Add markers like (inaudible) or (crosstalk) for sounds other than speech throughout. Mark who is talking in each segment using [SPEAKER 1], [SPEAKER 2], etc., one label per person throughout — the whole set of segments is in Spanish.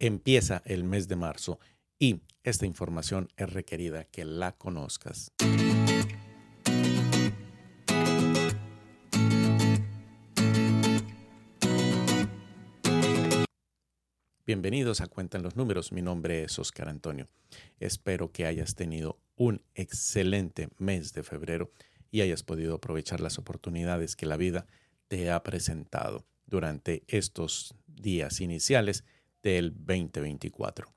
[SPEAKER 1] Empieza el mes de marzo y esta información es requerida que la conozcas. Bienvenidos a Cuentan los Números. Mi nombre es Oscar Antonio. Espero que hayas tenido un excelente mes de febrero y hayas podido aprovechar las oportunidades que la vida te ha presentado durante estos días iniciales del 2024.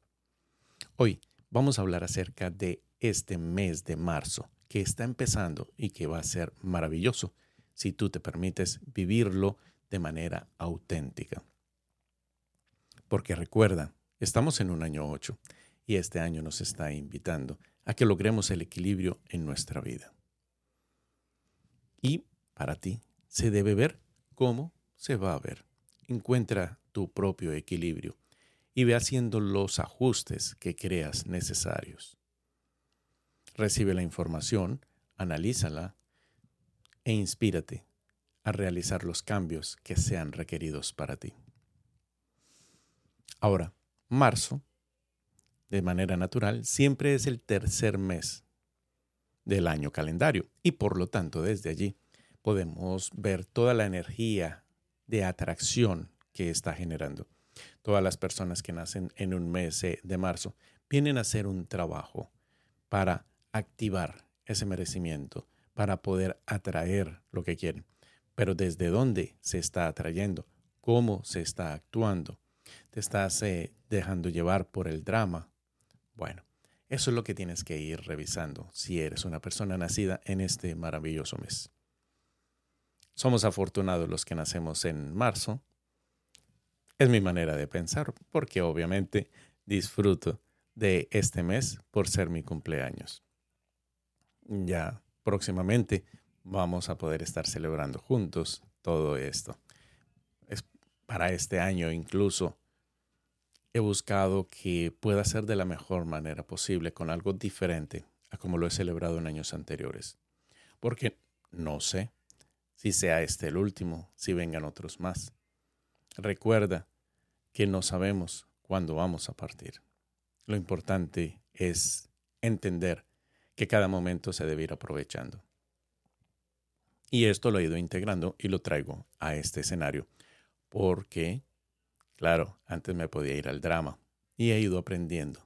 [SPEAKER 1] Hoy vamos a hablar acerca de este mes de marzo que está empezando y que va a ser maravilloso si tú te permites vivirlo de manera auténtica. Porque recuerda, estamos en un año 8 y este año nos está invitando a que logremos el equilibrio en nuestra vida. Y para ti se debe ver cómo se va a ver. Encuentra tu propio equilibrio y ve haciendo los ajustes que creas necesarios. Recibe la información, analízala e inspírate a realizar los cambios que sean requeridos para ti. Ahora, marzo, de manera natural, siempre es el tercer mes del año calendario y por lo tanto desde allí podemos ver toda la energía de atracción que está generando. Todas las personas que nacen en un mes de marzo vienen a hacer un trabajo para activar ese merecimiento, para poder atraer lo que quieren. Pero desde dónde se está atrayendo, cómo se está actuando, te estás eh, dejando llevar por el drama. Bueno, eso es lo que tienes que ir revisando si eres una persona nacida en este maravilloso mes. Somos afortunados los que nacemos en marzo. Es mi manera de pensar porque obviamente disfruto de este mes por ser mi cumpleaños. Ya próximamente vamos a poder estar celebrando juntos todo esto. Es para este año incluso he buscado que pueda ser de la mejor manera posible, con algo diferente a como lo he celebrado en años anteriores. Porque no sé si sea este el último, si vengan otros más. Recuerda que no sabemos cuándo vamos a partir. Lo importante es entender que cada momento se debe ir aprovechando. Y esto lo he ido integrando y lo traigo a este escenario porque Claro, antes me podía ir al drama y he ido aprendiendo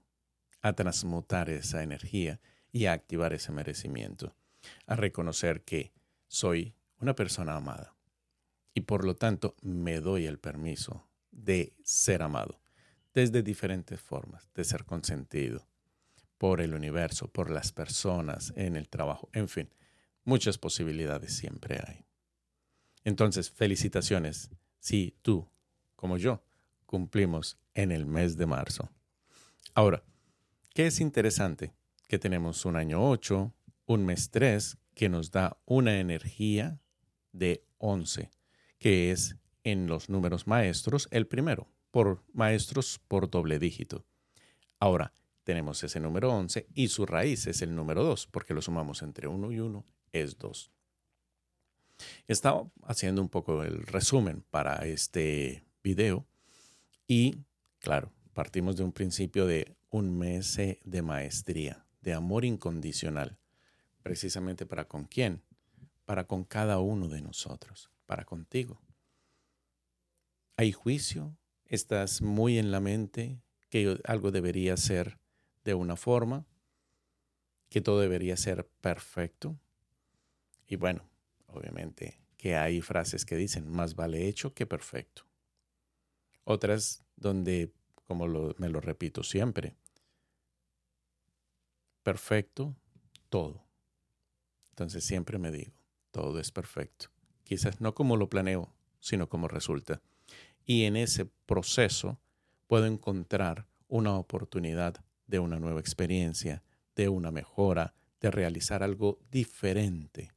[SPEAKER 1] a transmutar esa energía y a activar ese merecimiento, a reconocer que soy una persona amada y por lo tanto me doy el permiso de ser amado desde diferentes formas, de ser consentido por el universo, por las personas, en el trabajo, en fin, muchas posibilidades siempre hay. Entonces, felicitaciones si tú, como yo, cumplimos en el mes de marzo. Ahora, ¿qué es interesante? Que tenemos un año 8, un mes 3, que nos da una energía de 11, que es en los números maestros el primero, por maestros por doble dígito. Ahora, tenemos ese número 11 y su raíz es el número 2, porque lo sumamos entre 1 y 1 es 2. Estaba haciendo un poco el resumen para este video y, claro, partimos de un principio de un mes de maestría, de amor incondicional, precisamente para con quién, para con cada uno de nosotros, para contigo. Hay juicio, estás muy en la mente que algo debería ser de una forma, que todo debería ser perfecto. Y bueno, obviamente que hay frases que dicen, más vale hecho que perfecto. Otras donde, como me lo repito siempre, perfecto todo. Entonces siempre me digo, todo es perfecto. Quizás no como lo planeo, sino como resulta. Y en ese proceso puedo encontrar una oportunidad de una nueva experiencia, de una mejora, de realizar algo diferente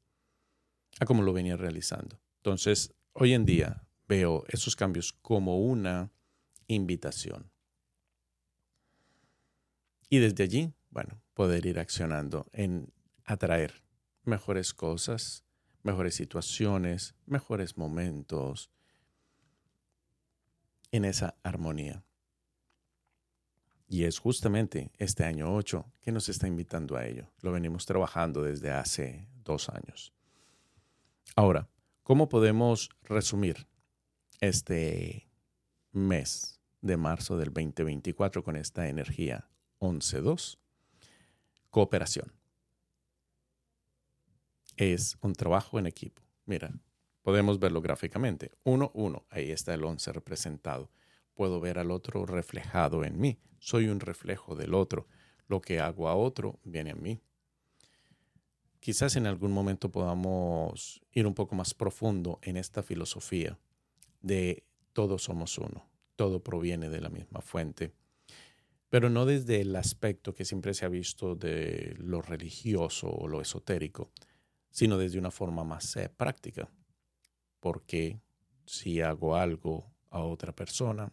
[SPEAKER 1] a como lo venía realizando. Entonces, hoy en día veo esos cambios como una invitación. Y desde allí, bueno, poder ir accionando en atraer mejores cosas, mejores situaciones, mejores momentos en esa armonía. Y es justamente este año 8 que nos está invitando a ello. Lo venimos trabajando desde hace dos años. Ahora, ¿cómo podemos resumir este mes de marzo del 2024 con esta energía 11.2? Cooperación. Es un trabajo en equipo. Mira, podemos verlo gráficamente. 1, 1, ahí está el 11 representado. Puedo ver al otro reflejado en mí. Soy un reflejo del otro. Lo que hago a otro viene a mí. Quizás en algún momento podamos ir un poco más profundo en esta filosofía de todos somos uno, todo proviene de la misma fuente, pero no desde el aspecto que siempre se ha visto de lo religioso o lo esotérico, sino desde una forma más eh, práctica. Porque si hago algo a otra persona,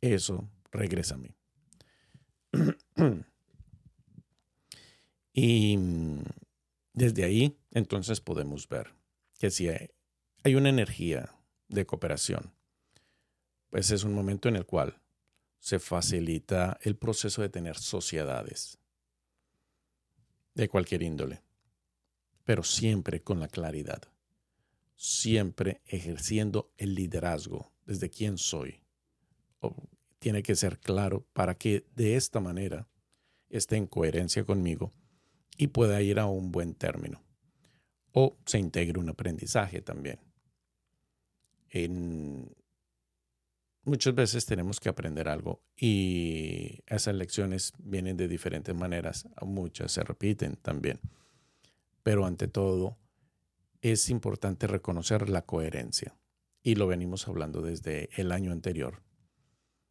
[SPEAKER 1] eso regresa a mí. (clears throat) y mm, desde ahí, entonces podemos ver que si hay una energía de cooperación, pues es un momento en el cual se facilita el proceso de tener sociedades de cualquier índole, pero siempre con la claridad, siempre ejerciendo el liderazgo desde quién soy. tiene que ser claro para que de esta manera esté en coherencia conmigo y pueda ir a un buen término. O se integre un aprendizaje también. En muchas veces tenemos que aprender algo y esas lecciones vienen de diferentes maneras, muchas se repiten también. Pero ante todo, es importante reconocer la coherencia y lo venimos hablando desde el año anterior.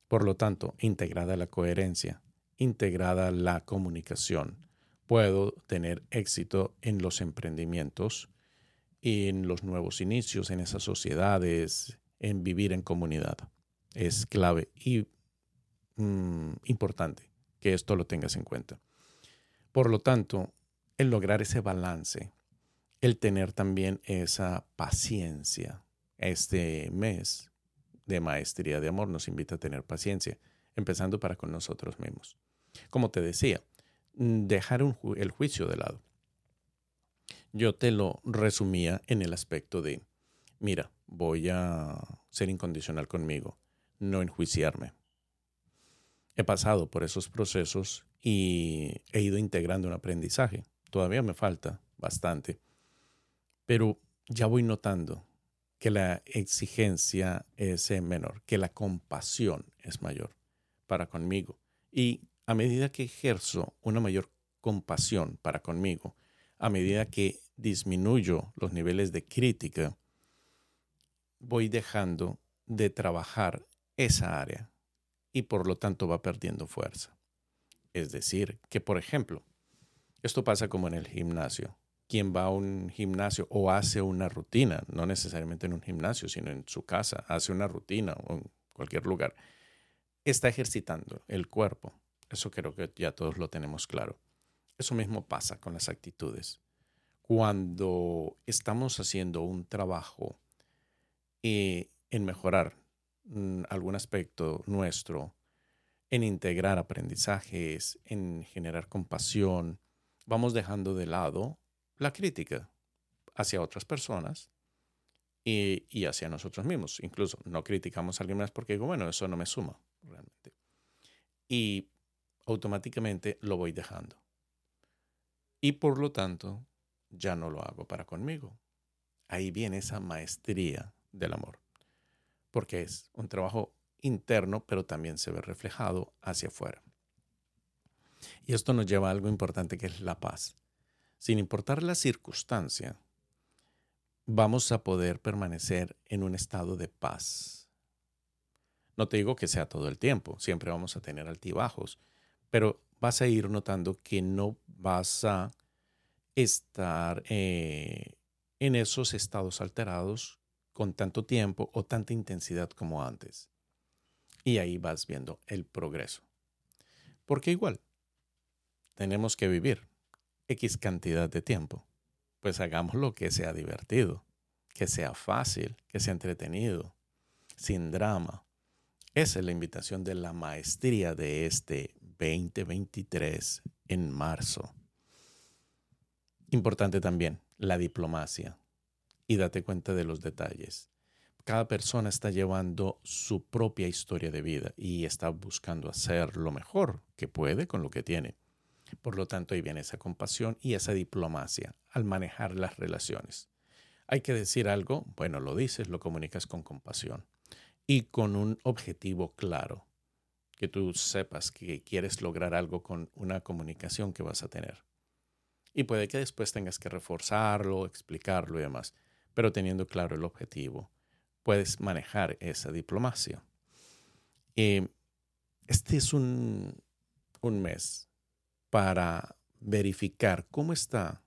[SPEAKER 1] Por lo tanto, integrada la coherencia, integrada la comunicación, puedo tener éxito en los emprendimientos, en los nuevos inicios, en esas sociedades, en vivir en comunidad es clave y mm, importante que esto lo tengas en cuenta. Por lo tanto, el lograr ese balance, el tener también esa paciencia, este mes de maestría de amor nos invita a tener paciencia, empezando para con nosotros mismos. Como te decía, mm, dejar el juicio de lado. Yo te lo resumía en el aspecto de, mira, voy a ser incondicional conmigo, no enjuiciarme. He pasado por esos procesos y he ido integrando un aprendizaje. Todavía me falta bastante, pero ya voy notando que la exigencia es menor, que la compasión es mayor para conmigo. Y a medida que ejerzo una mayor compasión para conmigo, a medida que disminuyo los niveles de crítica, voy dejando de trabajar esa área y por lo tanto va perdiendo fuerza. Es decir, que por ejemplo, esto pasa como en el gimnasio. Quien va a un gimnasio o hace una rutina, no necesariamente en un gimnasio, sino en su casa, hace una rutina o en cualquier lugar, está ejercitando el cuerpo. Eso creo que ya todos lo tenemos claro. Eso mismo pasa con las actitudes. Cuando estamos haciendo un trabajo eh, en mejorar Mm, algún aspecto nuestro en integrar aprendizajes, en generar compasión, vamos dejando de lado la crítica hacia otras personas y, hacia nosotros mismos. Incluso no criticamos a alguien más porque digo, bueno, eso no me suma realmente. Y automáticamente lo voy dejando. Y por lo tanto, ya no lo hago para conmigo. Ahí viene esa maestría del amor porque es un trabajo interno, pero también se ve reflejado hacia afuera. Y esto nos lleva a algo importante que es la paz. Sin importar la circunstancia, vamos a poder permanecer en un estado de paz. No te digo que sea todo el tiempo, siempre vamos a tener altibajos, pero vas a ir notando que no vas a estar eh, en esos estados alterados con tanto tiempo o tanta intensidad como antes. Y ahí vas viendo el progreso. Porque igual, tenemos que vivir X cantidad de tiempo. Pues hagamos lo que sea divertido, que sea fácil, que sea entretenido, sin drama. Esa es la invitación de la maestría de este 2023 en marzo. Importante también la diplomacia y date cuenta de los detalles. Cada persona está llevando su propia historia de vida y está buscando hacer lo mejor que puede con lo que tiene. Por lo tanto, ahí viene esa compasión y esa diplomacia al manejar las relaciones. Hay que decir algo, bueno, lo dices, lo comunicas con compasión y con un objetivo claro, que tú sepas que quieres lograr algo con una comunicación que vas a tener. Y puede que después tengas que reforzarlo, explicarlo y demás, pero teniendo claro el objetivo, puedes manejar esa diplomacia. Eh, este es un, un mes para verificar cómo está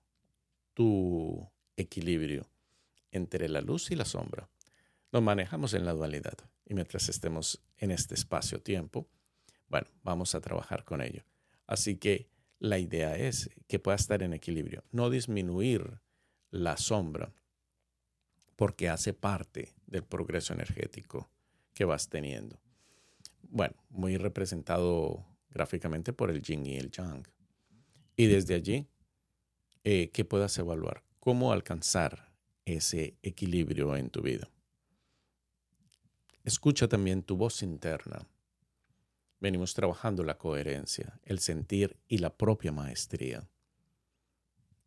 [SPEAKER 1] tu equilibrio entre la luz y la sombra. Lo manejamos en la dualidad y mientras estemos en este espacio-tiempo, bueno, vamos a trabajar con ello. Así que la idea es que pueda estar en equilibrio, no disminuir la sombra, porque hace parte del progreso energético que vas teniendo. Bueno, muy representado gráficamente por el yin y el yang. Y desde allí, eh, ¿qué puedas evaluar? ¿Cómo alcanzar ese equilibrio en tu vida? Escucha también tu voz interna. Venimos trabajando la coherencia, el sentir y la propia maestría.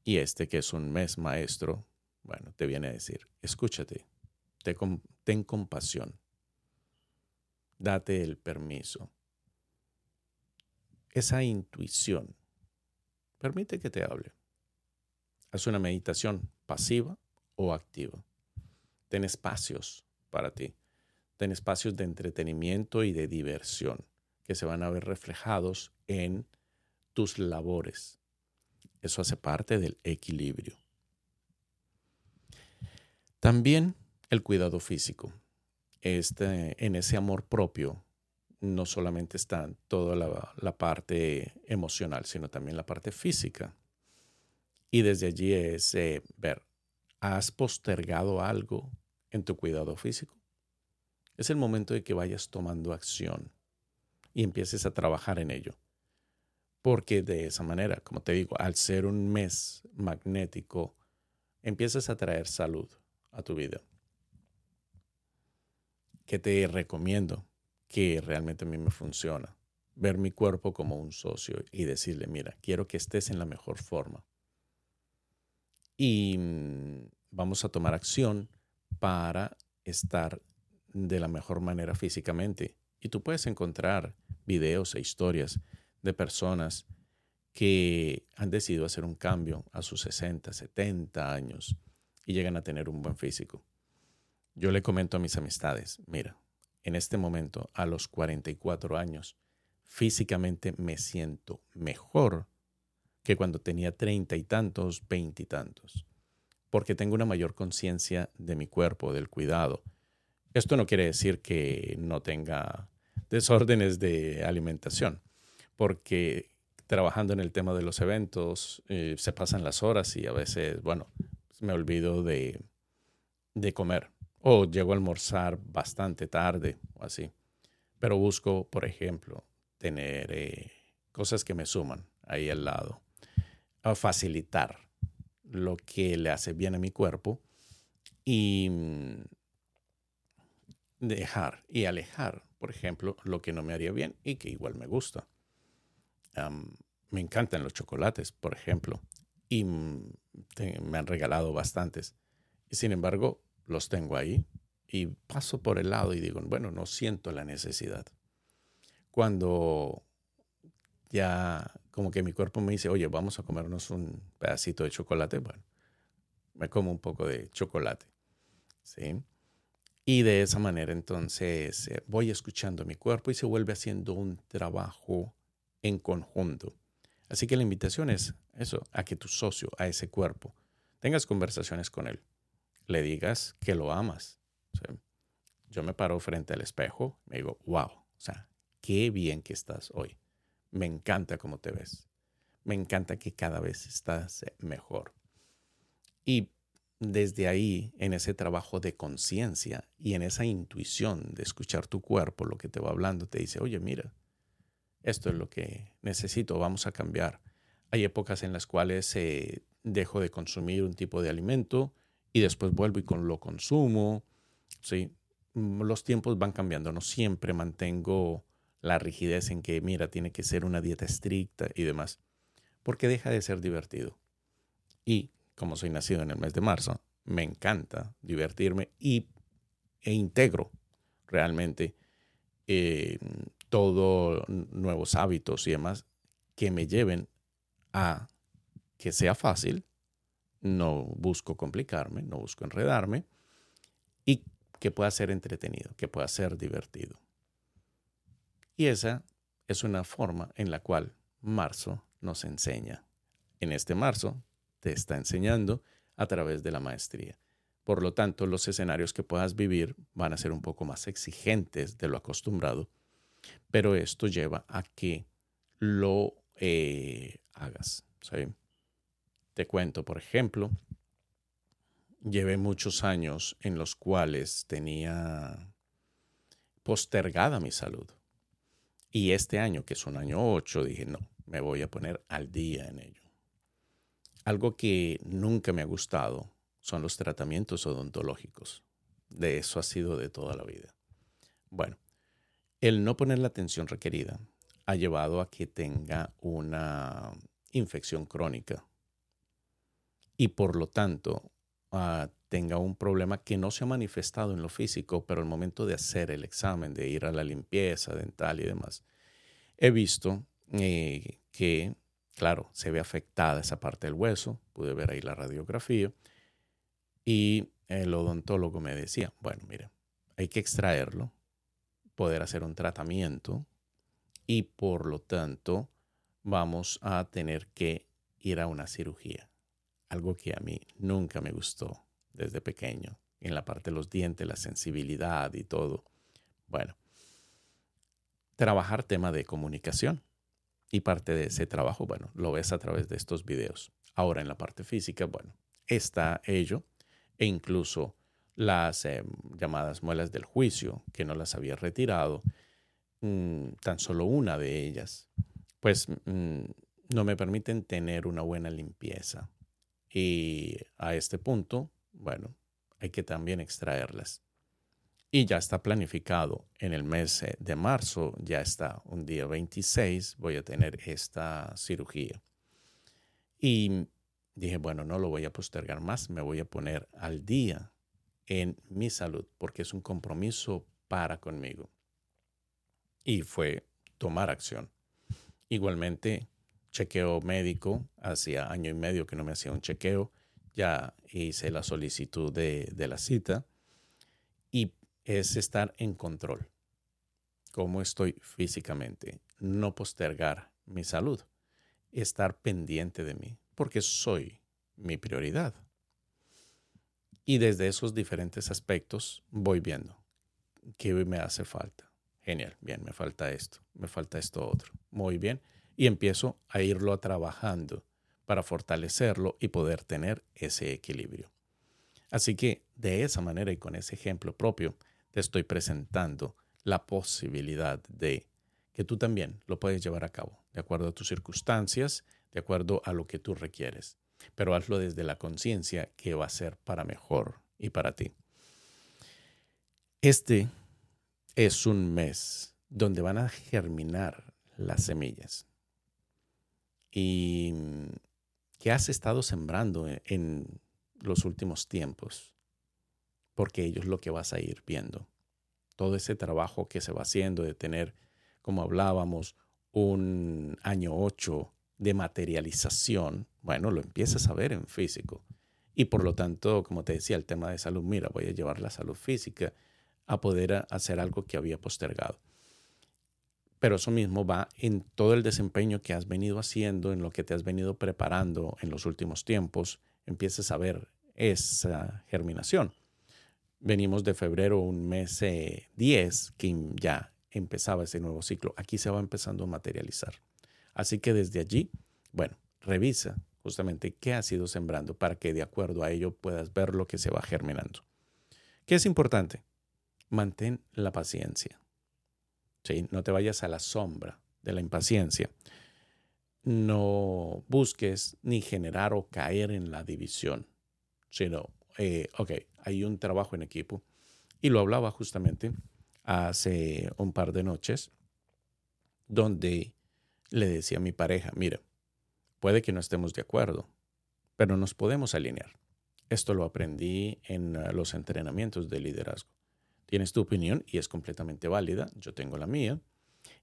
[SPEAKER 1] Y este que es un mes maestro, bueno, te viene a decir, escúchate, ten compasión, date el permiso. Esa intuición Permite que te hable. Haz una meditación pasiva o activa. Ten espacios para ti. Ten espacios de entretenimiento y de diversión que se van a ver reflejados en tus labores. Eso hace parte del equilibrio. También el cuidado físico. Este, en ese amor propio no solamente está toda la, parte emocional, sino también la parte física. Y desde allí es eh, ver, ¿has postergado algo en tu cuidado físico? Es el momento de que vayas tomando acción y empieces a trabajar en ello. Porque de esa manera, como te digo, al ser un mes magnético, empiezas a traer salud a tu vida. ¿Qué te recomiendo? Que realmente a mí me funciona. Ver mi cuerpo como un socio y decirle, mira, quiero que estés en la mejor forma. Y mm, vamos a tomar acción para estar de la mejor manera físicamente. Y tú puedes encontrar videos e historias de personas que han decidido hacer un cambio a sus 60, 70 años y llegan a tener un buen físico. Yo le comento a mis amistades, mira, en este momento, a los 44 años, físicamente me siento mejor que cuando tenía treinta y tantos, veinte y tantos, porque tengo una mayor conciencia de mi cuerpo, del cuidado. Esto no quiere decir que no tenga desórdenes de alimentación, porque trabajando en el tema de los eventos eh, se pasan las horas y a veces, bueno, me olvido de, de comer o llego a almorzar bastante tarde o así. Pero busco, por ejemplo, tener eh, cosas que me suman ahí al lado. A facilitar lo que le hace bien a mi cuerpo y mm, dejar y alejar, por ejemplo, lo que no me haría bien y que igual me gusta. me encantan los chocolates, por ejemplo, y mm, me han regalado bastantes. Sin embargo, los tengo ahí y paso por el lado y digo, bueno, no siento la necesidad. Cuando ya como que mi cuerpo me dice, oye, vamos a comernos un pedacito de chocolate, bueno, me como un poco de chocolate. ¿Sí? Y de esa manera entonces eh, voy escuchando mi cuerpo y se vuelve haciendo un trabajo en conjunto. Así que la invitación es eso, a que tu socio, a ese cuerpo, tengas conversaciones con él le digas que lo amas. yo me paro frente al espejo, me digo, wow, o sea, qué bien que estás hoy. Me encanta cómo te ves. Me encanta que cada vez estás mejor. Y desde ahí, en ese trabajo de conciencia y en esa intuición de escuchar tu cuerpo, lo que te va hablando, te dice, oye, mira, esto es lo que necesito, vamos a cambiar. Hay épocas en las cuales eh, dejo de consumir un tipo de alimento y después vuelvo y con lo consumo. ¿sí? Mm, los tiempos van cambiando, no siempre mantengo la rigidez en que, mira, tiene que ser una dieta estricta y demás, porque deja de ser divertido. Y como soy nacido en el mes de marzo, me encanta divertirme y, e integro realmente eh, nuevos hábitos y demás que me lleven a que sea fácil, no busco complicarme, no busco enredarme y que pueda ser entretenido, que pueda ser divertido. Y esa es una forma en la cual marzo nos enseña. En este marzo te está enseñando a través de la maestría. Por lo tanto, los escenarios que puedas vivir van a ser un poco más exigentes de lo acostumbrado, pero esto lleva a que lo eh, hagas. Te cuento, por ejemplo, llevé muchos años en los cuales tenía postergada mi salud. Y este año, que es un año 8, dije, no, me voy a poner al día en ello. Algo que nunca me ha gustado son los tratamientos odontológicos. De eso ha sido de toda la vida. Bueno, el no poner la atención requerida ha llevado a que tenga una infección crónica y por lo tanto ah, tenga un problema que no se ha manifestado en lo físico, pero al momento de hacer el examen, de ir a la limpieza dental y demás, he visto eh, que Claro, se ve afectada esa parte del hueso, pude ver ahí la radiografía y el odontólogo me decía, bueno, mire, hay que extraerlo, poder hacer un tratamiento y por lo tanto vamos a tener que ir a una cirugía, algo que a mí nunca me gustó desde pequeño, en la parte de los dientes, la sensibilidad y todo. Bueno, trabajar tema de comunicación y parte de ese trabajo, bueno, lo ves a través de estos videos. Ahora en la parte física, bueno, está ello e incluso las em, llamadas muelas del juicio, que no las había retirado, mm, tan solo una de ellas, pues mm, no me permiten tener una buena limpieza. Y a este punto, bueno, hay que también extraerlas y ya está planificado en el mes eh, de marzo, ya está un día 26, voy a tener esta cirugía. Y dije, bueno, no lo voy a postergar más, me voy a poner al día en mi salud, porque es un compromiso para conmigo. Y fue tomar acción. Igualmente, chequeo médico, hacía año y medio que no me hacía un chequeo, ya hice la solicitud de, de la cita y es estar en control. Cómo estoy físicamente. No postergar mi salud. Estar pendiente de mí, porque soy mi prioridad. Y desde esos diferentes aspectos voy viendo qué me hace falta. Genial, bien, me falta esto, me falta esto otro. Muy bien. Y empiezo a irlo trabajando para fortalecerlo y poder tener ese equilibrio. Así que de esa manera y con ese ejemplo propio, te estoy presentando la posibilidad de que tú también lo puedes llevar a cabo, de acuerdo a tus circunstancias, de acuerdo a lo que tú requieres. Pero hazlo desde la conciencia que va a ser para mejor y para ti. Este es un mes donde van a germinar las semillas. Y que has estado sembrando en los últimos tiempos porque ello es lo que vas a ir viendo. Todo ese trabajo que se va haciendo de tener, como hablábamos, un año 8 de materialización, bueno, lo empiezas a ver en físico. Y por lo tanto, como te decía, el tema de salud, mira, voy a llevar la salud física a poder hacer algo que había postergado. Pero eso mismo va en todo el desempeño que has venido haciendo, en lo que te has venido preparando en los últimos tiempos, empiezas a ver esa germinación. Venimos de febrero, un mes 10, que ya empezaba ese nuevo ciclo. Aquí se va empezando a materializar. Así que desde allí, bueno, revisa justamente qué has ido sembrando para que de acuerdo a ello puedas ver lo que se va germinando. ¿Qué es importante? Mantén la paciencia. ¿Sí? No te vayas a la sombra de la impaciencia. No busques ni generar o caer en la división, sino, eh, ok, hay un trabajo en equipo. Y lo hablaba justamente hace un par de noches, donde le decía a mi pareja, mira, puede que no estemos de acuerdo, pero nos podemos alinear. Esto lo aprendí en uh, los entrenamientos de liderazgo. Tienes tu opinión y es completamente válida, yo tengo la mía.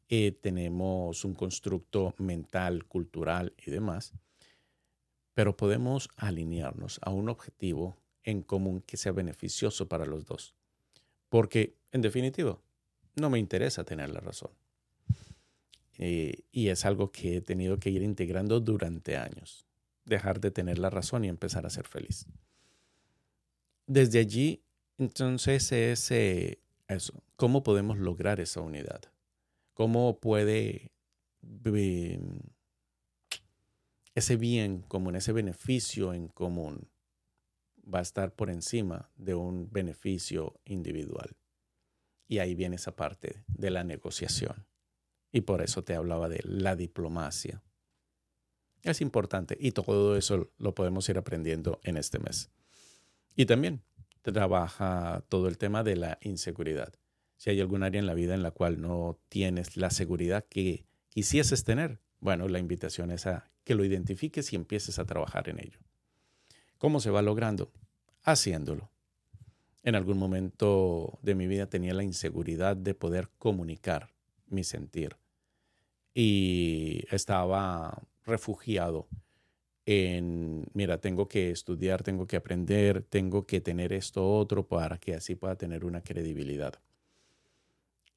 [SPEAKER 1] Eh, tenemos un constructo mental, cultural y demás, pero podemos alinearnos a un objetivo en común que sea beneficioso para los dos. Porque, en definitiva, no me interesa tener la razón. Eh, y es algo que he tenido que ir integrando durante años. Dejar de tener la razón y empezar a ser feliz. Desde allí, entonces, es eso. ¿Cómo podemos lograr esa unidad? ¿Cómo puede ese bien común, ese beneficio en común, va a estar por encima de un beneficio individual? Y ahí viene esa parte de la negociación. Y por eso te hablaba de la diplomacia. Es importante y todo eso lo podemos ir aprendiendo en este mes. Y también trabaja todo el tema de la inseguridad. Si hay algún área en la vida en la cual no tienes la seguridad que quisieses tener, bueno, la invitación es a que lo identifiques y empieces a trabajar en ello. ¿Cómo se va logrando? Haciéndolo. En algún momento de mi vida tenía la inseguridad de poder comunicar mi sentir. Y estaba refugiado en, mira, tengo que estudiar, tengo que aprender, tengo que tener esto otro para que así pueda tener una credibilidad.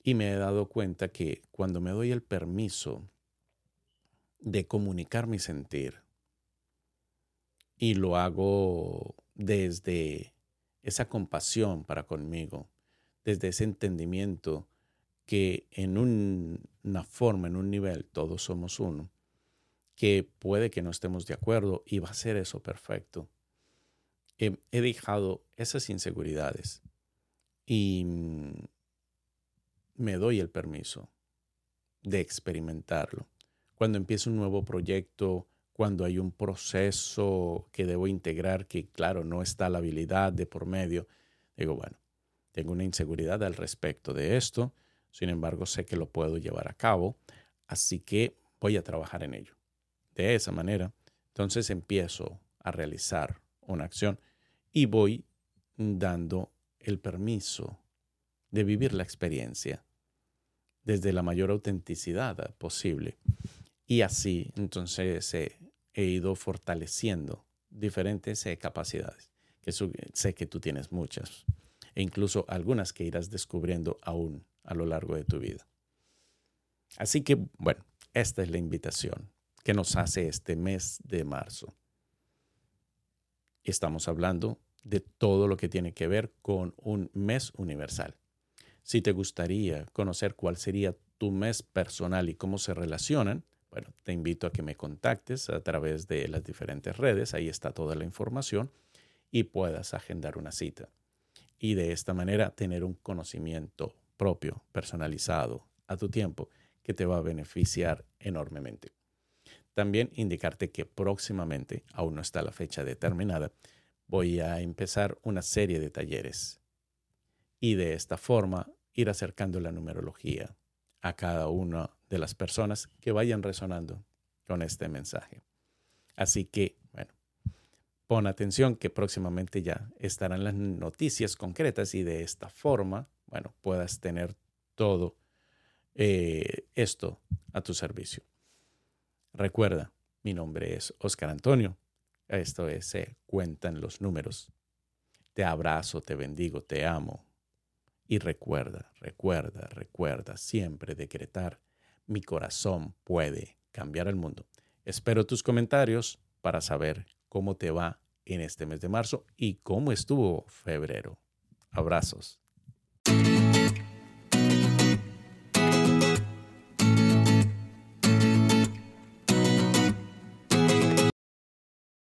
[SPEAKER 1] Y me he dado cuenta que cuando me doy el permiso de comunicar mi sentir y lo hago desde esa compasión para conmigo, desde ese entendimiento que en una forma, en un nivel, todos somos uno, que puede que no estemos de acuerdo y va a ser eso perfecto. he dejado esas inseguridades y mm, me doy el permiso de experimentarlo. Cuando empieza un nuevo proyecto, cuando hay un proceso que debo integrar, que claro, no está la habilidad de por medio, digo, bueno, tengo una inseguridad al respecto de esto, sin embargo, sé que lo puedo llevar a cabo, así que voy a trabajar en ello. De esa manera, entonces empiezo a realizar una acción y voy dando el permiso de vivir la experiencia desde la mayor autenticidad posible. Y así, entonces, he ido fortaleciendo diferentes eh, capacidades, que sé que tú tienes muchas, e incluso algunas que irás descubriendo aún a lo largo de tu vida. Así que, bueno, esta es la invitación que nos hace este mes de marzo. Estamos hablando de todo lo que tiene que ver con un mes universal. Si te gustaría conocer cuál sería tu mes personal y cómo se relacionan, bueno, te invito a que me contactes a través de las diferentes redes, ahí está toda la información y puedas agendar una cita. Y de esta manera tener un conocimiento propio, personalizado, a tu tiempo, que te va a beneficiar enormemente. También indicarte que próximamente, aún no está la fecha determinada, voy a empezar una serie de talleres y de esta forma ir acercando la numerología a cada una de las personas que vayan resonando con este mensaje. Así que, bueno, pon atención que próximamente ya estarán las noticias concretas y de esta forma bueno, puedas tener todo eh, esto a tu servicio. Recuerda, mi nombre es Oscar Antonio. Esto es Se Cuentan los Números. Te abrazo, te bendigo, te amo. Y recuerda, recuerda, recuerda siempre decretar, mi corazón puede cambiar el mundo. Espero tus comentarios para saber cómo te va en este mes de marzo y cómo estuvo febrero. Abrazos.